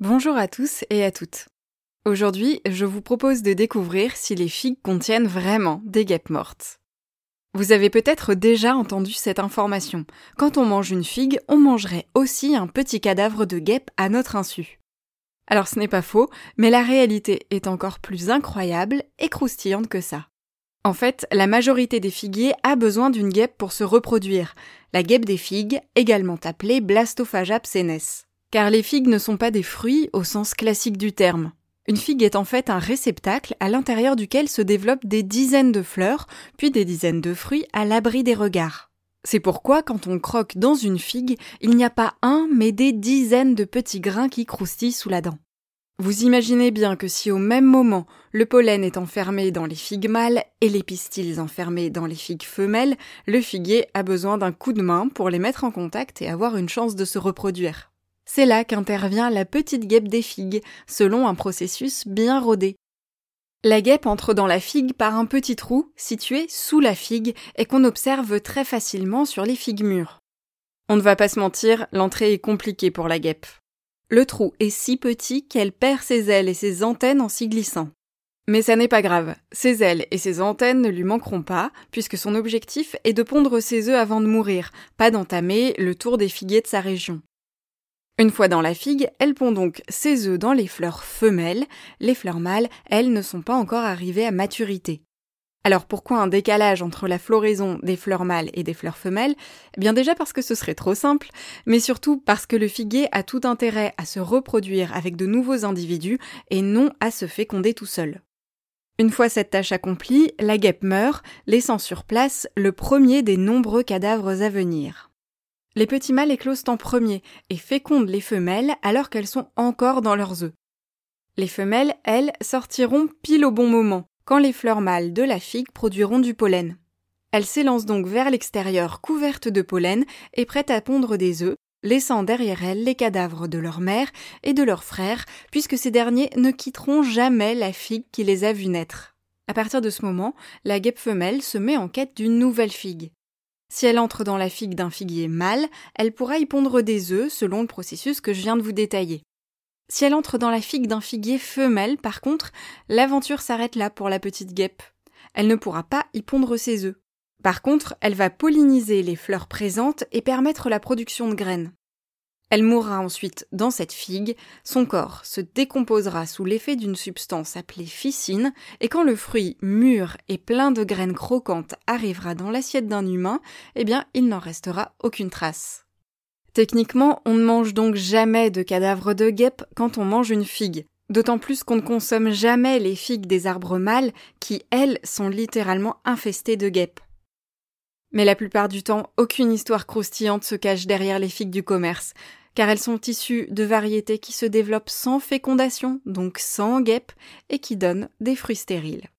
Bonjour à tous et à toutes. Aujourd'hui, je vous propose de découvrir si les figues contiennent vraiment des guêpes mortes. Vous avez peut-être déjà entendu cette information. Quand on mange une figue, on mangerait aussi un petit cadavre de guêpe à notre insu. Alors ce n'est pas faux, mais la réalité est encore plus incroyable et croustillante que ça. En fait, la majorité des figuiers a besoin d'une guêpe pour se reproduire, la guêpe des figues, également appelée Blastophaga psenes car les figues ne sont pas des fruits au sens classique du terme. Une figue est en fait un réceptacle à l'intérieur duquel se développent des dizaines de fleurs, puis des dizaines de fruits à l'abri des regards. C'est pourquoi quand on croque dans une figue, il n'y a pas un, mais des dizaines de petits grains qui croustillent sous la dent. Vous imaginez bien que si au même moment le pollen est enfermé dans les figues mâles et les pistils enfermés dans les figues femelles, le figuier a besoin d'un coup de main pour les mettre en contact et avoir une chance de se reproduire. C'est là qu'intervient la petite guêpe des figues, selon un processus bien rodé. La guêpe entre dans la figue par un petit trou situé sous la figue et qu'on observe très facilement sur les figues mûres. On ne va pas se mentir, l'entrée est compliquée pour la guêpe. Le trou est si petit qu'elle perd ses ailes et ses antennes en s'y glissant. Mais ça n'est pas grave, ses ailes et ses antennes ne lui manqueront pas, puisque son objectif est de pondre ses œufs avant de mourir, pas d'entamer le tour des figuiers de sa région. Une fois dans la figue, elle pond donc ses œufs dans les fleurs femelles, les fleurs mâles, elles, ne sont pas encore arrivées à maturité. Alors pourquoi un décalage entre la floraison des fleurs mâles et des fleurs femelles? Eh Bien déjà parce que ce serait trop simple, mais surtout parce que le figuier a tout intérêt à se reproduire avec de nouveaux individus et non à se féconder tout seul. Une fois cette tâche accomplie, la guêpe meurt, laissant sur place le premier des nombreux cadavres à venir. Les petits mâles éclosent en premier et fécondent les femelles alors qu'elles sont encore dans leurs œufs. Les femelles, elles, sortiront pile au bon moment, quand les fleurs mâles de la figue produiront du pollen. Elles s'élancent donc vers l'extérieur couvertes de pollen et prêtes à pondre des œufs, laissant derrière elles les cadavres de leur mère et de leurs frères, puisque ces derniers ne quitteront jamais la figue qui les a vus naître. À partir de ce moment, la guêpe femelle se met en quête d'une nouvelle figue. Si elle entre dans la figue d'un figuier mâle, elle pourra y pondre des œufs selon le processus que je viens de vous détailler. Si elle entre dans la figue d'un figuier femelle, par contre, l'aventure s'arrête là pour la petite guêpe. Elle ne pourra pas y pondre ses œufs. Par contre, elle va polliniser les fleurs présentes et permettre la production de graines. Elle mourra ensuite dans cette figue, son corps se décomposera sous l'effet d'une substance appelée ficine, et quand le fruit mûr et plein de graines croquantes arrivera dans l'assiette d'un humain, eh bien il n'en restera aucune trace. Techniquement, on ne mange donc jamais de cadavre de guêpe quand on mange une figue, d'autant plus qu'on ne consomme jamais les figues des arbres mâles qui, elles, sont littéralement infestées de guêpes. Mais la plupart du temps, aucune histoire croustillante se cache derrière les figues du commerce, car elles sont issues de variétés qui se développent sans fécondation, donc sans guêpe, et qui donnent des fruits stériles.